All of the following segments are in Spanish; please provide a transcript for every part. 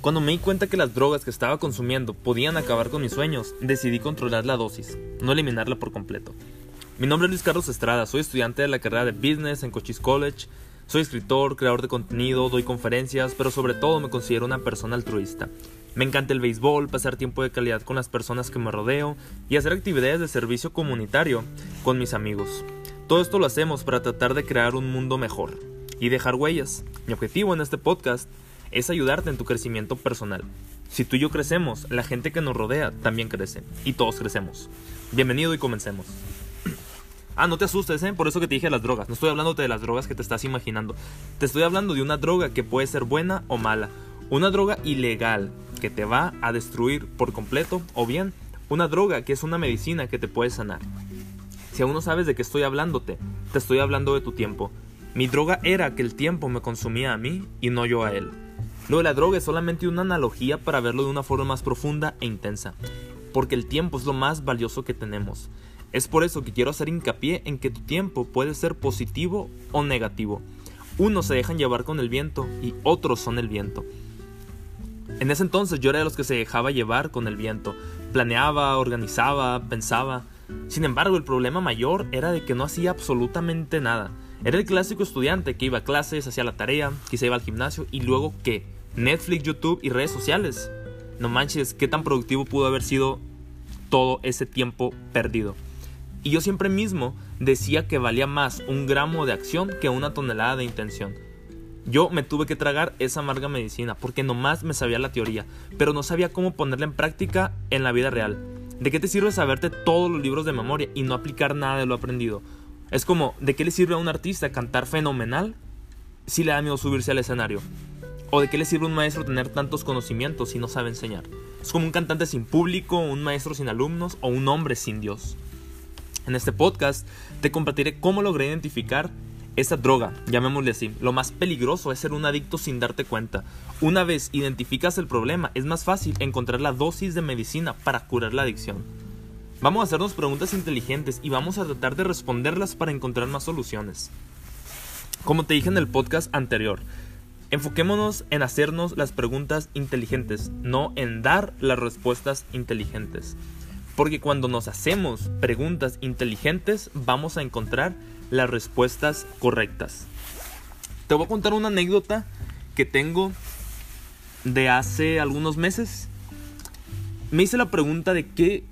Cuando me di cuenta que las drogas que estaba consumiendo podían acabar con mis sueños, decidí controlar la dosis, no eliminarla por completo. Mi nombre es Luis Carlos Estrada, soy estudiante de la carrera de Business en Cochise College, soy escritor, creador de contenido, doy conferencias, pero sobre todo me considero una persona altruista. Me encanta el béisbol, pasar tiempo de calidad con las personas que me rodeo y hacer actividades de servicio comunitario con mis amigos. Todo esto lo hacemos para tratar de crear un mundo mejor y dejar huellas. Mi objetivo en este podcast es ayudarte en tu crecimiento personal. Si tú y yo crecemos, la gente que nos rodea también crece. Y todos crecemos. Bienvenido y comencemos. Ah, no te asustes, ¿eh? Por eso que te dije las drogas. No estoy hablando de las drogas que te estás imaginando. Te estoy hablando de una droga que puede ser buena o mala. Una droga ilegal que te va a destruir por completo. O bien, una droga que es una medicina que te puede sanar. Si aún no sabes de qué estoy hablándote, te estoy hablando de tu tiempo. Mi droga era que el tiempo me consumía a mí y no yo a él. Lo de la droga es solamente una analogía para verlo de una forma más profunda e intensa, porque el tiempo es lo más valioso que tenemos. Es por eso que quiero hacer hincapié en que tu tiempo puede ser positivo o negativo. Unos se dejan llevar con el viento y otros son el viento. En ese entonces yo era de los que se dejaba llevar con el viento. Planeaba, organizaba, pensaba. Sin embargo, el problema mayor era de que no hacía absolutamente nada. Era el clásico estudiante que iba a clases, hacía la tarea, quizá iba al gimnasio y luego qué? Netflix, YouTube y redes sociales. No manches, qué tan productivo pudo haber sido todo ese tiempo perdido. Y yo siempre mismo decía que valía más un gramo de acción que una tonelada de intención. Yo me tuve que tragar esa amarga medicina porque nomás me sabía la teoría, pero no sabía cómo ponerla en práctica en la vida real. ¿De qué te sirve saberte todos los libros de memoria y no aplicar nada de lo aprendido? Es como, ¿de qué le sirve a un artista cantar fenomenal si le da miedo subirse al escenario? ¿O de qué le sirve a un maestro tener tantos conocimientos si no sabe enseñar? Es como un cantante sin público, un maestro sin alumnos o un hombre sin Dios. En este podcast te compartiré cómo logré identificar esa droga, llamémosle así. Lo más peligroso es ser un adicto sin darte cuenta. Una vez identificas el problema, es más fácil encontrar la dosis de medicina para curar la adicción. Vamos a hacernos preguntas inteligentes y vamos a tratar de responderlas para encontrar más soluciones. Como te dije en el podcast anterior, Enfoquémonos en hacernos las preguntas inteligentes, no en dar las respuestas inteligentes. Porque cuando nos hacemos preguntas inteligentes vamos a encontrar las respuestas correctas. Te voy a contar una anécdota que tengo de hace algunos meses. Me hice la pregunta de qué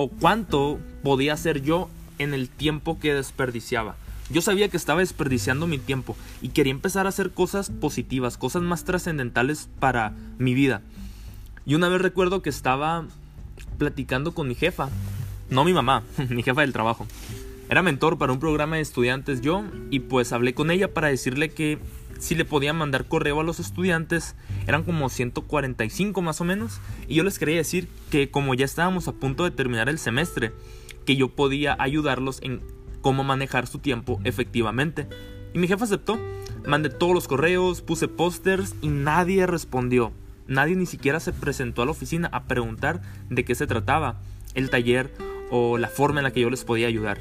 o cuánto podía hacer yo en el tiempo que desperdiciaba. Yo sabía que estaba desperdiciando mi tiempo y quería empezar a hacer cosas positivas, cosas más trascendentales para mi vida. Y una vez recuerdo que estaba platicando con mi jefa, no mi mamá, mi jefa del trabajo. Era mentor para un programa de estudiantes yo y pues hablé con ella para decirle que si le podía mandar correo a los estudiantes, eran como 145 más o menos, y yo les quería decir que como ya estábamos a punto de terminar el semestre, que yo podía ayudarlos en cómo manejar su tiempo efectivamente. Y mi jefe aceptó. Mandé todos los correos, puse pósters y nadie respondió. Nadie ni siquiera se presentó a la oficina a preguntar de qué se trataba el taller o la forma en la que yo les podía ayudar.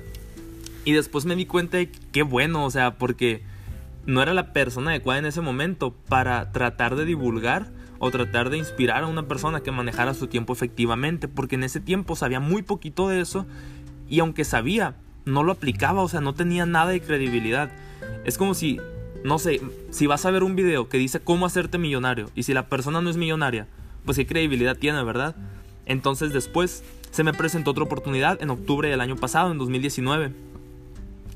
Y después me di cuenta de que qué bueno, o sea, porque no era la persona adecuada en ese momento para tratar de divulgar o tratar de inspirar a una persona que manejara su tiempo efectivamente, porque en ese tiempo sabía muy poquito de eso y aunque sabía, no lo aplicaba, o sea, no tenía nada de credibilidad. Es como si, no sé, si vas a ver un video que dice cómo hacerte millonario y si la persona no es millonaria, pues qué credibilidad tiene, ¿verdad? Entonces después se me presentó otra oportunidad en octubre del año pasado, en 2019.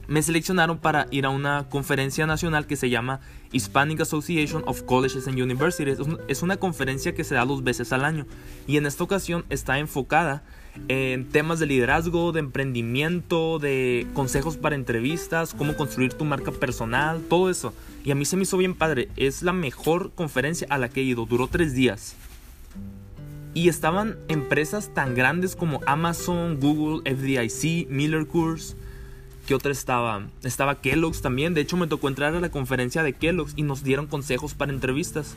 Me seleccionaron para ir a una conferencia nacional que se llama Hispanic Association of Colleges and Universities. Es una conferencia que se da dos veces al año y en esta ocasión está enfocada en temas de liderazgo, de emprendimiento, de consejos para entrevistas, cómo construir tu marca personal, todo eso. Y a mí se me hizo bien padre. Es la mejor conferencia a la que he ido. Duró tres días. Y estaban empresas tan grandes como Amazon, Google, FDIC, Miller Coors. ¿Qué otra estaba? Estaba Kellogg's también. De hecho, me tocó entrar a la conferencia de Kellogg's y nos dieron consejos para entrevistas.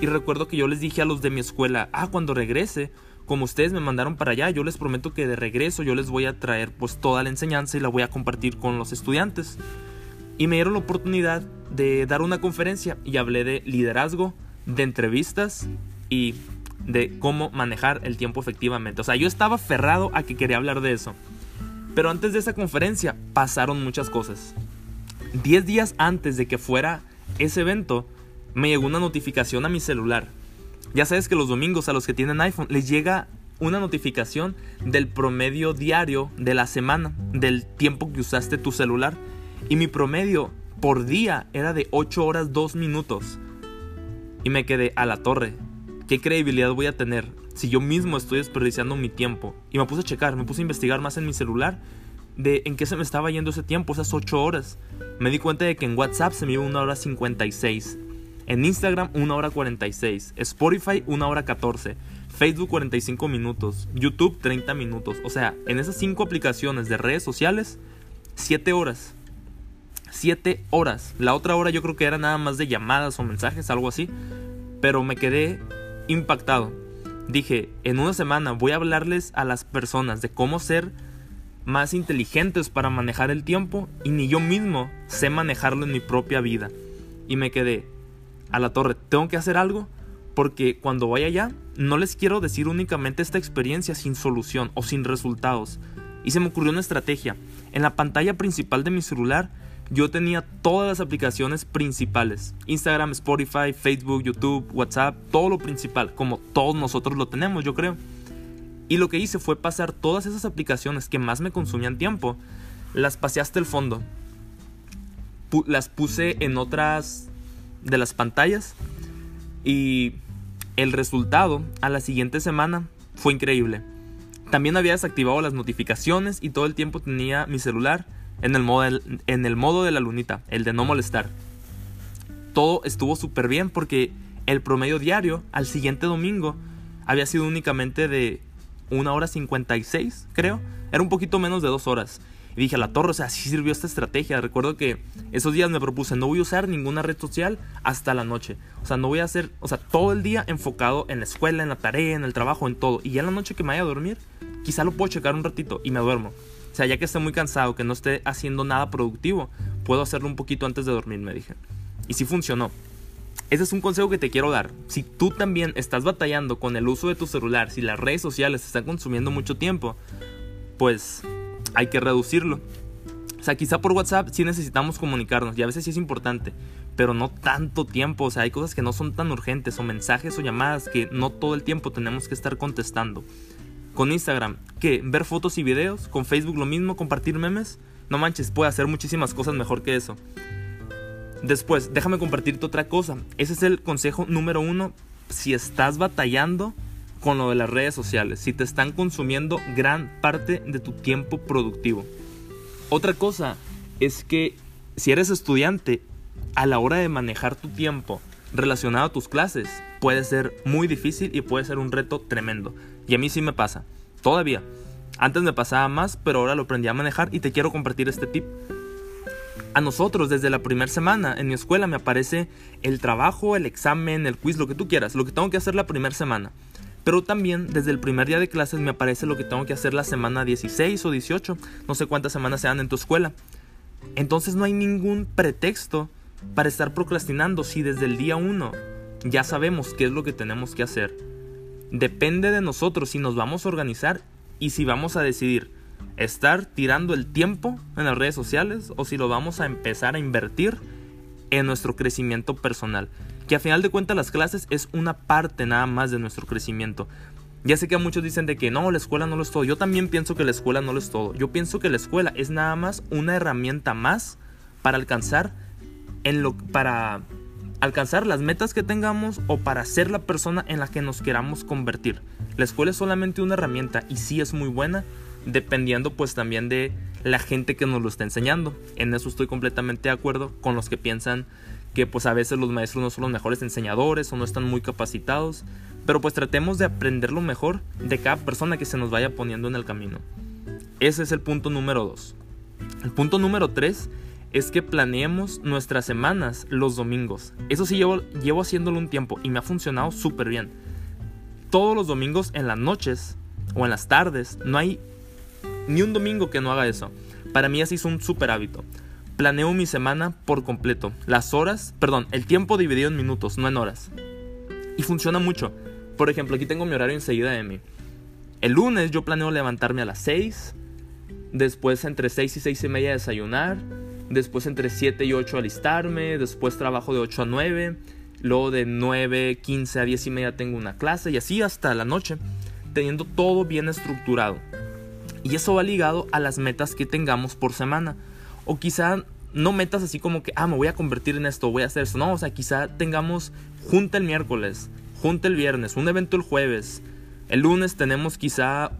Y recuerdo que yo les dije a los de mi escuela, ah, cuando regrese, como ustedes me mandaron para allá, yo les prometo que de regreso yo les voy a traer pues toda la enseñanza y la voy a compartir con los estudiantes. Y me dieron la oportunidad de dar una conferencia y hablé de liderazgo, de entrevistas y de cómo manejar el tiempo efectivamente. O sea, yo estaba aferrado a que quería hablar de eso. Pero antes de esa conferencia pasaron muchas cosas. Diez días antes de que fuera ese evento, me llegó una notificación a mi celular. Ya sabes que los domingos a los que tienen iPhone les llega una notificación del promedio diario de la semana, del tiempo que usaste tu celular. Y mi promedio por día era de 8 horas 2 minutos. Y me quedé a la torre. ¿Qué credibilidad voy a tener si yo mismo estoy desperdiciando mi tiempo? Y me puse a checar, me puse a investigar más en mi celular de en qué se me estaba yendo ese tiempo, esas 8 horas. Me di cuenta de que en WhatsApp se me iba 1 hora 56. En Instagram 1 hora 46. Spotify 1 hora 14. Facebook 45 minutos. YouTube 30 minutos. O sea, en esas 5 aplicaciones de redes sociales, 7 horas. 7 horas. La otra hora yo creo que era nada más de llamadas o mensajes, algo así. Pero me quedé impactado. Dije, en una semana voy a hablarles a las personas de cómo ser más inteligentes para manejar el tiempo y ni yo mismo sé manejarlo en mi propia vida. Y me quedé a la torre, tengo que hacer algo porque cuando vaya allá no les quiero decir únicamente esta experiencia sin solución o sin resultados. Y se me ocurrió una estrategia. En la pantalla principal de mi celular yo tenía todas las aplicaciones principales. Instagram, Spotify, Facebook, YouTube, WhatsApp, todo lo principal, como todos nosotros lo tenemos, yo creo. Y lo que hice fue pasar todas esas aplicaciones que más me consumían tiempo, las pasé hasta el fondo. las puse en otras de las pantallas y el resultado a la siguiente semana fue increíble. También había desactivado las notificaciones y todo el tiempo tenía mi celular en el modo, en el modo de la lunita, el de no molestar. Todo estuvo súper bien porque el promedio diario al siguiente domingo había sido únicamente de una hora 56, creo. Era un poquito menos de dos horas. Y dije, a la torre, o sea, sí sirvió esta estrategia. Recuerdo que esos días me propuse, no voy a usar ninguna red social hasta la noche. O sea, no voy a hacer, o sea, todo el día enfocado en la escuela, en la tarea, en el trabajo, en todo. Y ya en la noche que me vaya a dormir, quizá lo puedo checar un ratito y me duermo. O sea, ya que esté muy cansado, que no esté haciendo nada productivo, puedo hacerlo un poquito antes de dormir, me dije. Y sí funcionó. Ese es un consejo que te quiero dar. Si tú también estás batallando con el uso de tu celular, si las redes sociales están consumiendo mucho tiempo, pues hay que reducirlo. O sea, quizá por WhatsApp sí necesitamos comunicarnos y a veces sí es importante, pero no tanto tiempo. O sea, hay cosas que no son tan urgentes o mensajes o llamadas que no todo el tiempo tenemos que estar contestando. Con Instagram, ¿qué? ¿Ver fotos y videos? Con Facebook lo mismo, compartir memes. No manches, puede hacer muchísimas cosas mejor que eso. Después, déjame compartirte otra cosa. Ese es el consejo número uno si estás batallando con lo de las redes sociales, si te están consumiendo gran parte de tu tiempo productivo. Otra cosa es que si eres estudiante, a la hora de manejar tu tiempo relacionado a tus clases, puede ser muy difícil y puede ser un reto tremendo. Y a mí sí me pasa, todavía. Antes me pasaba más, pero ahora lo aprendí a manejar y te quiero compartir este tip a nosotros desde la primera semana en mi escuela me aparece el trabajo, el examen, el quiz, lo que tú quieras, lo que tengo que hacer la primera semana. Pero también desde el primer día de clases me aparece lo que tengo que hacer la semana 16 o 18, no sé cuántas semanas sean en tu escuela. Entonces no hay ningún pretexto para estar procrastinando si desde el día 1 ya sabemos qué es lo que tenemos que hacer. Depende de nosotros si nos vamos a organizar y si vamos a decidir estar tirando el tiempo en las redes sociales o si lo vamos a empezar a invertir en nuestro crecimiento personal. Que a final de cuentas las clases es una parte nada más de nuestro crecimiento. Ya sé que muchos dicen de que no, la escuela no lo es todo. Yo también pienso que la escuela no lo es todo. Yo pienso que la escuela es nada más una herramienta más para alcanzar en lo para alcanzar las metas que tengamos o para ser la persona en la que nos queramos convertir. La escuela es solamente una herramienta y sí es muy buena, dependiendo pues también de la gente que nos lo está enseñando. En eso estoy completamente de acuerdo con los que piensan que pues a veces los maestros no son los mejores enseñadores o no están muy capacitados, pero pues tratemos de aprender lo mejor de cada persona que se nos vaya poniendo en el camino. Ese es el punto número 2. El punto número 3 es que planeemos nuestras semanas los domingos. Eso sí llevo, llevo haciéndolo un tiempo y me ha funcionado súper bien. Todos los domingos en las noches o en las tardes no hay ni un domingo que no haga eso. Para mí así es un super hábito. Planeo mi semana por completo. Las horas, perdón, el tiempo dividido en minutos, no en horas. Y funciona mucho. Por ejemplo, aquí tengo mi horario enseguida de mí. El lunes yo planeo levantarme a las 6, después entre 6 y 6 y media desayunar, después entre 7 y 8 alistarme, después trabajo de 8 a 9, luego de 9, 15 a 10 y media tengo una clase y así hasta la noche, teniendo todo bien estructurado. Y eso va ligado a las metas que tengamos por semana. O quizá no metas así como que, ah, me voy a convertir en esto, voy a hacer esto. No, o sea, quizá tengamos junta el miércoles, junta el viernes, un evento el jueves. El lunes tenemos quizá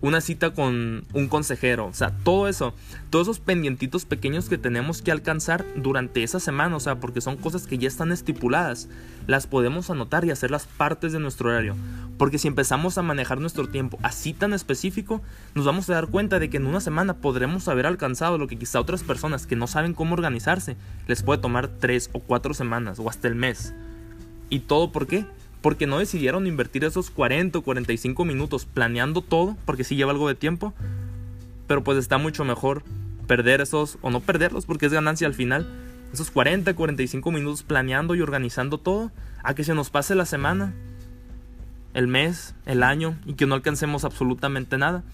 una cita con un consejero, o sea, todo eso, todos esos pendientitos pequeños que tenemos que alcanzar durante esa semana, o sea, porque son cosas que ya están estipuladas, las podemos anotar y hacerlas partes de nuestro horario, porque si empezamos a manejar nuestro tiempo así tan específico, nos vamos a dar cuenta de que en una semana podremos haber alcanzado lo que quizá otras personas que no saben cómo organizarse les puede tomar tres o cuatro semanas o hasta el mes. ¿Y todo por qué? Porque no decidieron invertir esos 40 o 45 minutos planeando todo, porque sí lleva algo de tiempo, pero pues está mucho mejor perder esos, o no perderlos, porque es ganancia al final, esos 40 o 45 minutos planeando y organizando todo, a que se nos pase la semana, el mes, el año, y que no alcancemos absolutamente nada.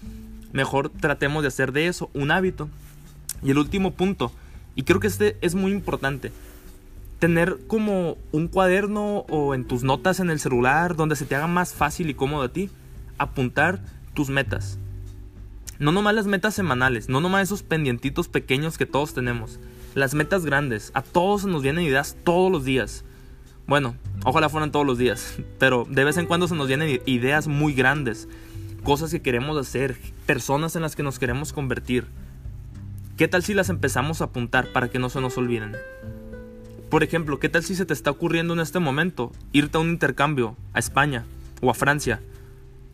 Mejor tratemos de hacer de eso un hábito. Y el último punto, y creo que este es muy importante, tener como un cuaderno o en tus notas en el celular donde se te haga más fácil y cómodo a ti apuntar tus metas. No nomás las metas semanales, no nomás esos pendientitos pequeños que todos tenemos. Las metas grandes, a todos se nos vienen ideas todos los días. Bueno, ojalá fueran todos los días, pero de vez en cuando se nos vienen ideas muy grandes, cosas que queremos hacer, personas en las que nos queremos convertir. ¿Qué tal si las empezamos a apuntar para que no se nos olviden? Por ejemplo, ¿qué tal si se te está ocurriendo en este momento irte a un intercambio a España o a Francia?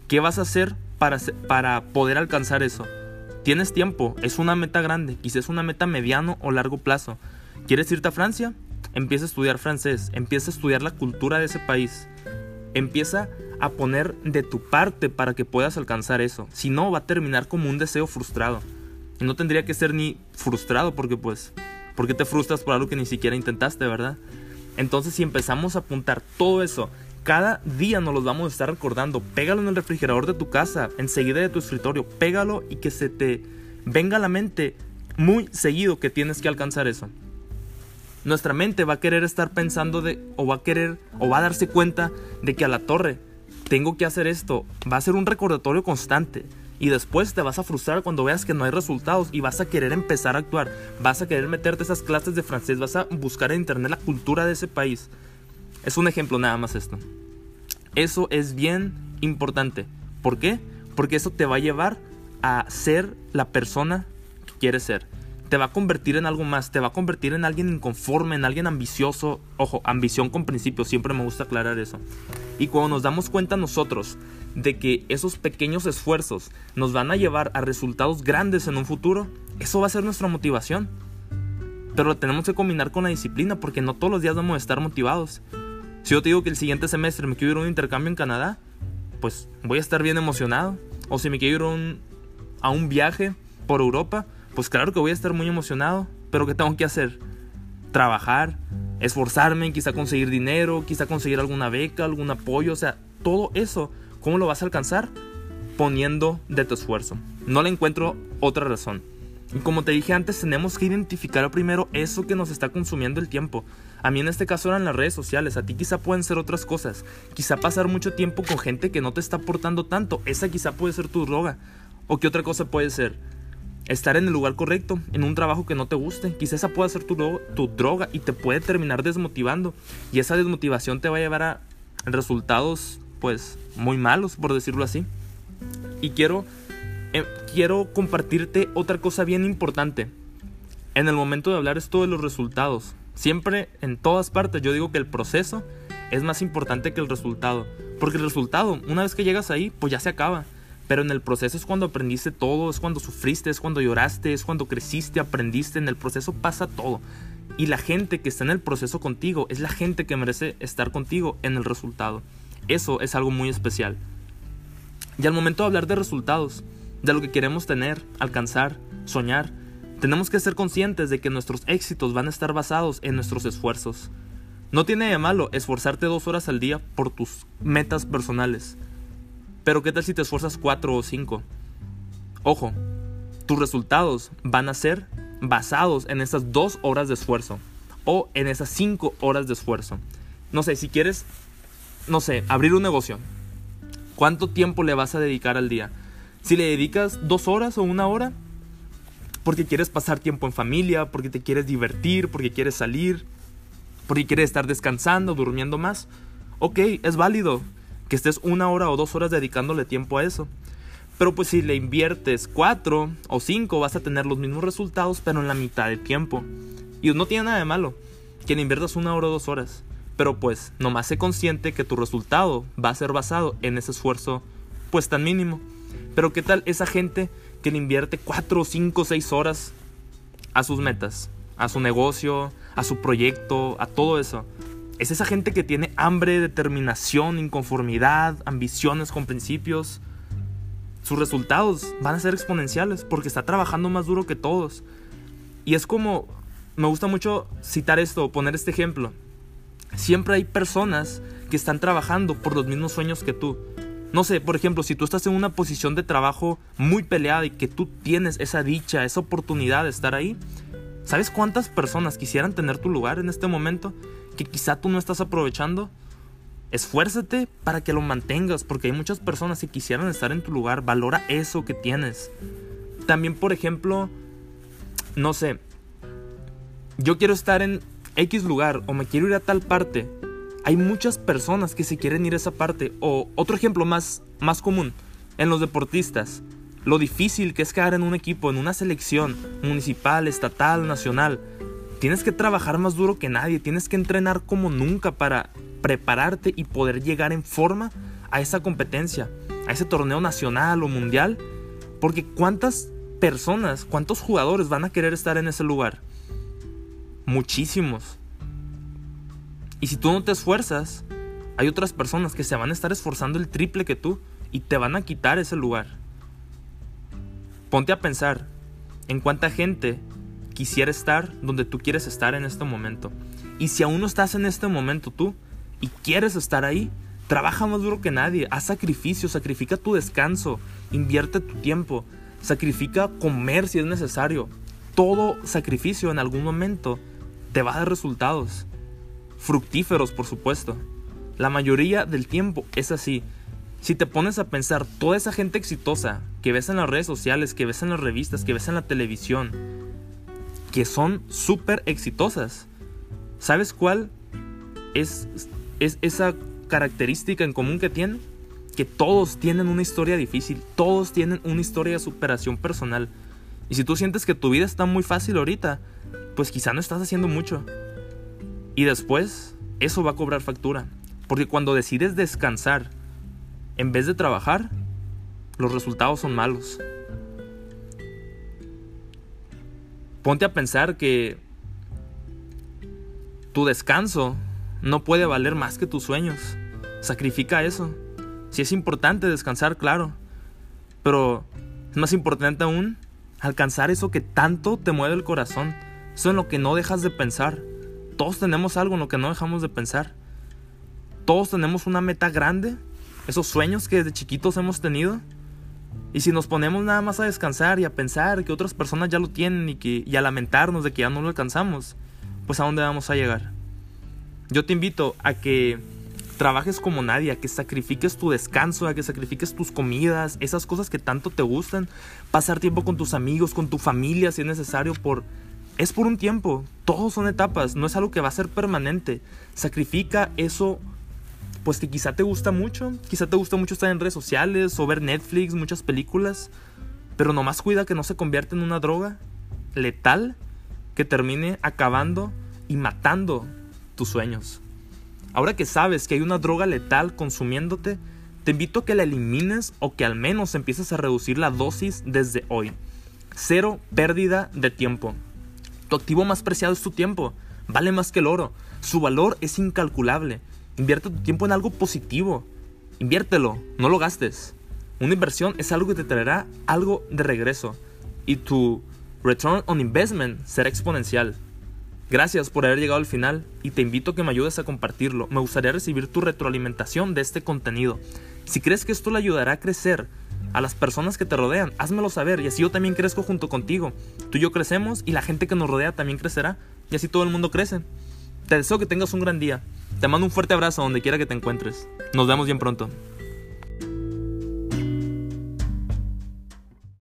¿Qué vas a hacer para, para poder alcanzar eso? Tienes tiempo, es una meta grande, quizás una meta mediano o largo plazo. ¿Quieres irte a Francia? Empieza a estudiar francés, empieza a estudiar la cultura de ese país. Empieza a poner de tu parte para que puedas alcanzar eso. Si no, va a terminar como un deseo frustrado. Y no tendría que ser ni frustrado porque pues ¿Por qué te frustras por algo que ni siquiera intentaste, verdad? Entonces si empezamos a apuntar todo eso, cada día nos los vamos a estar recordando, pégalo en el refrigerador de tu casa, enseguida de tu escritorio, pégalo y que se te venga a la mente muy seguido que tienes que alcanzar eso. Nuestra mente va a querer estar pensando de, o va a querer, o va a darse cuenta de que a la torre tengo que hacer esto. Va a ser un recordatorio constante. Y después te vas a frustrar cuando veas que no hay resultados y vas a querer empezar a actuar. Vas a querer meterte esas clases de francés, vas a buscar en internet la cultura de ese país. Es un ejemplo nada más esto. Eso es bien importante. ¿Por qué? Porque eso te va a llevar a ser la persona que quieres ser. Te va a convertir en algo más, te va a convertir en alguien inconforme, en alguien ambicioso. Ojo, ambición con principios, siempre me gusta aclarar eso. Y cuando nos damos cuenta nosotros de que esos pequeños esfuerzos nos van a llevar a resultados grandes en un futuro, eso va a ser nuestra motivación. Pero lo tenemos que combinar con la disciplina porque no todos los días vamos a estar motivados. Si yo te digo que el siguiente semestre me quiero ir a un intercambio en Canadá, pues voy a estar bien emocionado. O si me quiero ir a un viaje por Europa, pues claro que voy a estar muy emocionado. Pero ¿qué tengo que hacer? Trabajar, esforzarme, quizá conseguir dinero, quizá conseguir alguna beca, algún apoyo, o sea, todo eso ¿Cómo lo vas a alcanzar? Poniendo de tu esfuerzo. No le encuentro otra razón. Y como te dije antes, tenemos que identificar primero eso que nos está consumiendo el tiempo. A mí en este caso eran las redes sociales, a ti quizá pueden ser otras cosas. Quizá pasar mucho tiempo con gente que no te está aportando tanto, esa quizá puede ser tu droga. ¿O qué otra cosa puede ser? Estar en el lugar correcto, en un trabajo que no te guste. Quizá esa pueda ser tu, tu droga y te puede terminar desmotivando. Y esa desmotivación te va a llevar a resultados pues muy malos, por decirlo así. Y quiero, eh, quiero compartirte otra cosa bien importante. En el momento de hablar esto de los resultados, siempre en todas partes yo digo que el proceso es más importante que el resultado. Porque el resultado, una vez que llegas ahí, pues ya se acaba. Pero en el proceso es cuando aprendiste todo, es cuando sufriste, es cuando lloraste, es cuando creciste, aprendiste. En el proceso pasa todo. Y la gente que está en el proceso contigo es la gente que merece estar contigo en el resultado. Eso es algo muy especial. Y al momento de hablar de resultados, de lo que queremos tener, alcanzar, soñar, tenemos que ser conscientes de que nuestros éxitos van a estar basados en nuestros esfuerzos. No tiene de malo esforzarte dos horas al día por tus metas personales. Pero ¿qué tal si te esfuerzas cuatro o cinco? Ojo, tus resultados van a ser basados en esas dos horas de esfuerzo o en esas cinco horas de esfuerzo. No sé, si quieres, no sé, abrir un negocio, ¿cuánto tiempo le vas a dedicar al día? Si le dedicas dos horas o una hora, porque quieres pasar tiempo en familia, porque te quieres divertir, porque quieres salir, porque quieres estar descansando, durmiendo más, ok, es válido que estés una hora o dos horas dedicándole tiempo a eso. Pero pues si le inviertes cuatro o cinco vas a tener los mismos resultados pero en la mitad del tiempo. Y no tiene nada de malo que le inviertas una hora o dos horas. Pero pues nomás sé consciente que tu resultado va a ser basado en ese esfuerzo pues tan mínimo. Pero ¿qué tal esa gente que le invierte 4, 5, 6 horas a sus metas, a su negocio, a su proyecto, a todo eso? Es esa gente que tiene hambre, determinación, inconformidad, ambiciones con principios. Sus resultados van a ser exponenciales porque está trabajando más duro que todos. Y es como, me gusta mucho citar esto, poner este ejemplo. Siempre hay personas que están trabajando por los mismos sueños que tú. No sé, por ejemplo, si tú estás en una posición de trabajo muy peleada y que tú tienes esa dicha, esa oportunidad de estar ahí, ¿sabes cuántas personas quisieran tener tu lugar en este momento que quizá tú no estás aprovechando? Esfuérzate para que lo mantengas, porque hay muchas personas que quisieran estar en tu lugar. Valora eso que tienes. También, por ejemplo, no sé, yo quiero estar en X lugar o me quiero ir a tal parte hay muchas personas que se quieren ir a esa parte. O otro ejemplo más, más común, en los deportistas. Lo difícil que es quedar en un equipo, en una selección municipal, estatal, nacional. Tienes que trabajar más duro que nadie, tienes que entrenar como nunca para prepararte y poder llegar en forma a esa competencia, a ese torneo nacional o mundial. Porque cuántas personas, cuántos jugadores van a querer estar en ese lugar. Muchísimos. Y si tú no te esfuerzas, hay otras personas que se van a estar esforzando el triple que tú y te van a quitar ese lugar. Ponte a pensar en cuánta gente quisiera estar donde tú quieres estar en este momento. Y si aún no estás en este momento tú y quieres estar ahí, trabaja más duro que nadie, haz sacrificio, sacrifica tu descanso, invierte tu tiempo, sacrifica comer si es necesario. Todo sacrificio en algún momento te va a dar resultados fructíferos, por supuesto. La mayoría del tiempo es así. Si te pones a pensar, toda esa gente exitosa que ves en las redes sociales, que ves en las revistas, que ves en la televisión, que son súper exitosas, ¿sabes cuál es, es esa característica en común que tienen? Que todos tienen una historia difícil, todos tienen una historia de superación personal. Y si tú sientes que tu vida está muy fácil ahorita, pues quizá no estás haciendo mucho. Y después, eso va a cobrar factura. Porque cuando decides descansar en vez de trabajar, los resultados son malos. Ponte a pensar que tu descanso no puede valer más que tus sueños. Sacrifica eso. Si es importante descansar, claro. Pero es más importante aún alcanzar eso que tanto te mueve el corazón. Eso en lo que no dejas de pensar. Todos tenemos algo en lo que no dejamos de pensar. Todos tenemos una meta grande, esos sueños que desde chiquitos hemos tenido. Y si nos ponemos nada más a descansar y a pensar que otras personas ya lo tienen y, que, y a lamentarnos de que ya no lo alcanzamos, pues a dónde vamos a llegar. Yo te invito a que trabajes como nadie, a que sacrifiques tu descanso, a que sacrifiques tus comidas, esas cosas que tanto te gustan, pasar tiempo con tus amigos, con tu familia si es necesario por es por un tiempo, todos son etapas, no es algo que va a ser permanente. Sacrifica eso, pues que quizá te gusta mucho, quizá te gusta mucho estar en redes sociales o ver Netflix, muchas películas, pero nomás cuida que no se convierta en una droga letal que termine acabando y matando tus sueños. Ahora que sabes que hay una droga letal consumiéndote, te invito a que la elimines o que al menos empieces a reducir la dosis desde hoy. Cero pérdida de tiempo. Tu activo más preciado es tu tiempo. Vale más que el oro. Su valor es incalculable. Invierte tu tiempo en algo positivo. Inviértelo, no lo gastes. Una inversión es algo que te traerá algo de regreso. Y tu return on investment será exponencial. Gracias por haber llegado al final y te invito a que me ayudes a compartirlo. Me gustaría recibir tu retroalimentación de este contenido. Si crees que esto le ayudará a crecer a las personas que te rodean, házmelo saber y así yo también crezco junto contigo. Tú y yo crecemos y la gente que nos rodea también crecerá y así todo el mundo crece. Te deseo que tengas un gran día. Te mando un fuerte abrazo donde quiera que te encuentres. Nos vemos bien pronto.